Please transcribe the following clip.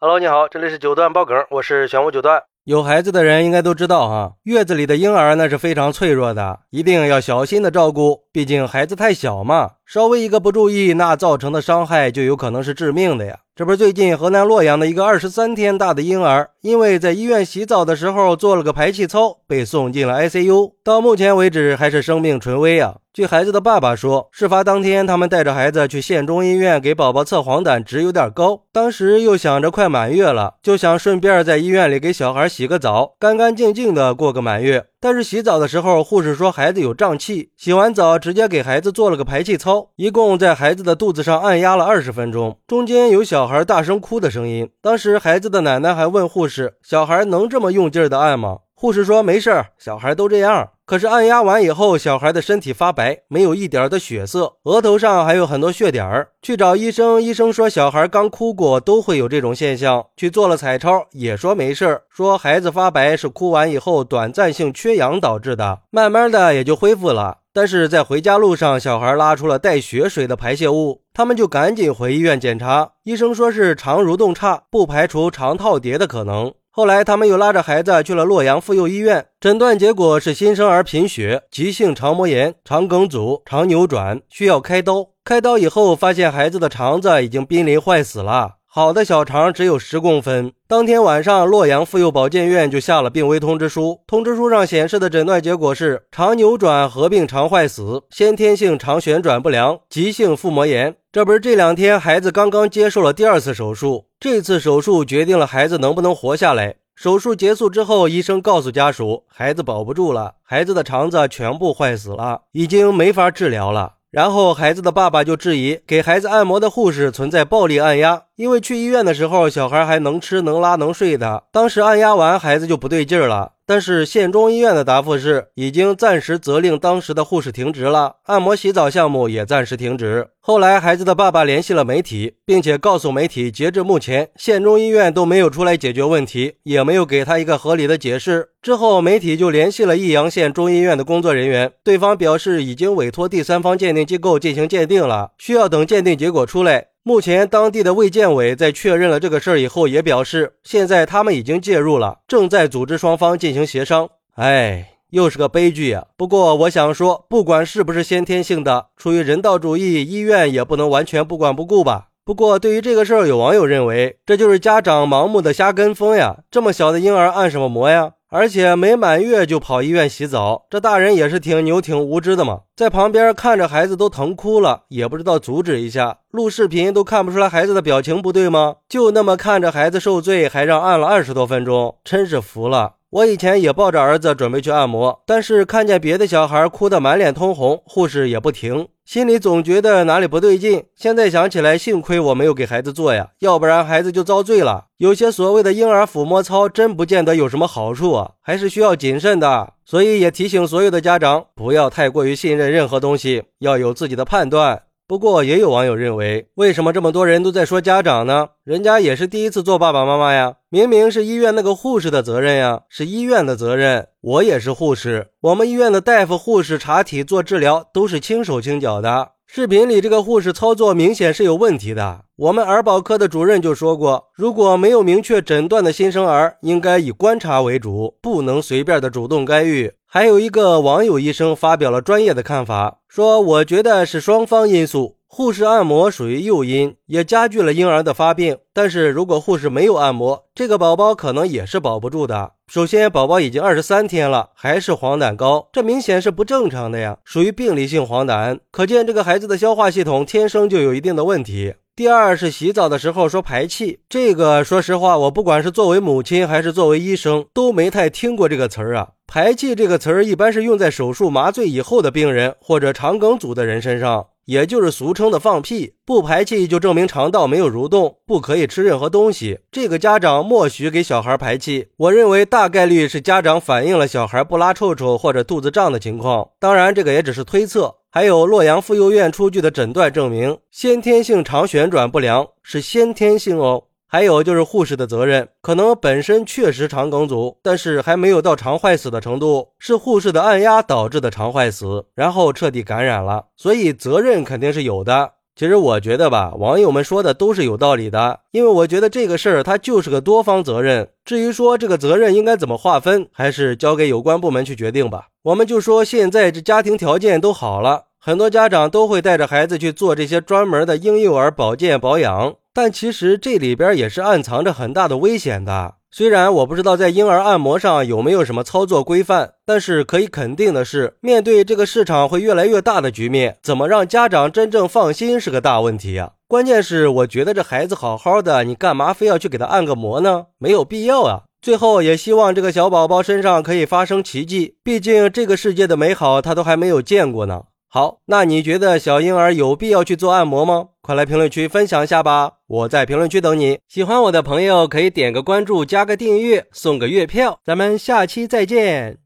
Hello，你好，这里是九段爆梗，我是玄武九段。有孩子的人应该都知道哈，月子里的婴儿那是非常脆弱的，一定要小心的照顾，毕竟孩子太小嘛，稍微一个不注意，那造成的伤害就有可能是致命的呀。这不是最近河南洛阳的一个二十三天大的婴儿，因为在医院洗澡的时候做了个排气操，被送进了 ICU，到目前为止还是生命垂危啊。据孩子的爸爸说，事发当天他们带着孩子去县中医院给宝宝测黄疸值有点高，当时又想着快满月了，就想顺便在医院里给小孩洗个澡，干干净净的过个满月。但是洗澡的时候，护士说孩子有胀气，洗完澡直接给孩子做了个排气操，一共在孩子的肚子上按压了二十分钟，中间有小孩大声哭的声音。当时孩子的奶奶还问护士：“小孩能这么用劲儿的按吗？”护士说：“没事儿，小孩都这样。”可是按压完以后，小孩的身体发白，没有一点的血色，额头上还有很多血点儿。去找医生，医生说小孩刚哭过，都会有这种现象。去做了彩超，也说没事，说孩子发白是哭完以后短暂性缺氧导致的，慢慢的也就恢复了。但是在回家路上，小孩拉出了带血水的排泄物，他们就赶紧回医院检查，医生说是肠蠕动差，不排除肠套叠的可能。后来，他们又拉着孩子去了洛阳妇幼医院，诊断结果是新生儿贫血、急性肠膜炎、肠梗阻、肠扭转，需要开刀。开刀以后，发现孩子的肠子已经濒临坏死了。好的小肠只有十公分。当天晚上，洛阳妇幼保健院就下了病危通知书。通知书上显示的诊断结果是肠扭转合并肠坏死、先天性肠旋转不良、急性腹膜炎。这不是这两天孩子刚刚接受了第二次手术，这次手术决定了孩子能不能活下来。手术结束之后，医生告诉家属，孩子保不住了，孩子的肠子全部坏死了，已经没法治疗了。然后孩子的爸爸就质疑给孩子按摩的护士存在暴力按压，因为去医院的时候小孩还能吃能拉能睡的，当时按压完孩子就不对劲儿了。但是县中医院的答复是，已经暂时责令当时的护士停职了，按摩洗澡项目也暂时停止。后来孩子的爸爸联系了媒体，并且告诉媒体，截至目前，县中医院都没有出来解决问题，也没有给他一个合理的解释。之后媒体就联系了益阳县中医院的工作人员，对方表示已经委托第三方鉴定机构进行鉴定了，需要等鉴定结果出来。目前，当地的卫健委在确认了这个事儿以后，也表示现在他们已经介入了，正在组织双方进行协商。哎，又是个悲剧呀！不过我想说，不管是不是先天性的，出于人道主义，医院也不能完全不管不顾吧。不过对于这个事儿，有网友认为这就是家长盲目的瞎跟风呀，这么小的婴儿按什么摩呀？而且没满月就跑医院洗澡，这大人也是挺牛挺无知的嘛，在旁边看着孩子都疼哭了，也不知道阻止一下，录视频都看不出来孩子的表情不对吗？就那么看着孩子受罪，还让按了二十多分钟，真是服了。我以前也抱着儿子准备去按摩，但是看见别的小孩哭得满脸通红，护士也不停，心里总觉得哪里不对劲。现在想起来，幸亏我没有给孩子做呀，要不然孩子就遭罪了。有些所谓的婴儿抚摸操，真不见得有什么好处啊，还是需要谨慎的。所以也提醒所有的家长，不要太过于信任任何东西，要有自己的判断。不过也有网友认为，为什么这么多人都在说家长呢？人家也是第一次做爸爸妈妈呀，明明是医院那个护士的责任呀，是医院的责任。我也是护士，我们医院的大夫、护士查体、做治疗都是轻手轻脚的。视频里这个护士操作明显是有问题的。我们儿保科的主任就说过，如果没有明确诊断的新生儿，应该以观察为主，不能随便的主动干预。还有一个网友医生发表了专业的看法，说我觉得是双方因素。护士按摩属于诱因，也加剧了婴儿的发病。但是如果护士没有按摩，这个宝宝可能也是保不住的。首先，宝宝已经二十三天了，还是黄疸高，这明显是不正常的呀，属于病理性黄疸，可见这个孩子的消化系统天生就有一定的问题。第二是洗澡的时候说排气，这个说实话，我不管是作为母亲还是作为医生，都没太听过这个词儿啊。排气这个词儿一般是用在手术麻醉以后的病人或者肠梗阻的人身上。也就是俗称的放屁，不排气就证明肠道没有蠕动，不可以吃任何东西。这个家长默许给小孩排气，我认为大概率是家长反映了小孩不拉臭臭或者肚子胀的情况。当然，这个也只是推测。还有洛阳妇幼院出具的诊断证明，先天性肠旋转不良是先天性哦。还有就是护士的责任，可能本身确实肠梗阻，但是还没有到肠坏死的程度，是护士的按压导致的肠坏死，然后彻底感染了，所以责任肯定是有的。其实我觉得吧，网友们说的都是有道理的，因为我觉得这个事儿它就是个多方责任。至于说这个责任应该怎么划分，还是交给有关部门去决定吧。我们就说现在这家庭条件都好了，很多家长都会带着孩子去做这些专门的婴幼儿保健保养，但其实这里边也是暗藏着很大的危险的。虽然我不知道在婴儿按摩上有没有什么操作规范，但是可以肯定的是，面对这个市场会越来越大的局面，怎么让家长真正放心是个大问题呀。关键是我觉得这孩子好好的，你干嘛非要去给他按个摩呢？没有必要啊。最后也希望这个小宝宝身上可以发生奇迹，毕竟这个世界的美好他都还没有见过呢。好，那你觉得小婴儿有必要去做按摩吗？快来评论区分享一下吧！我在评论区等你。喜欢我的朋友可以点个关注，加个订阅，送个月票。咱们下期再见。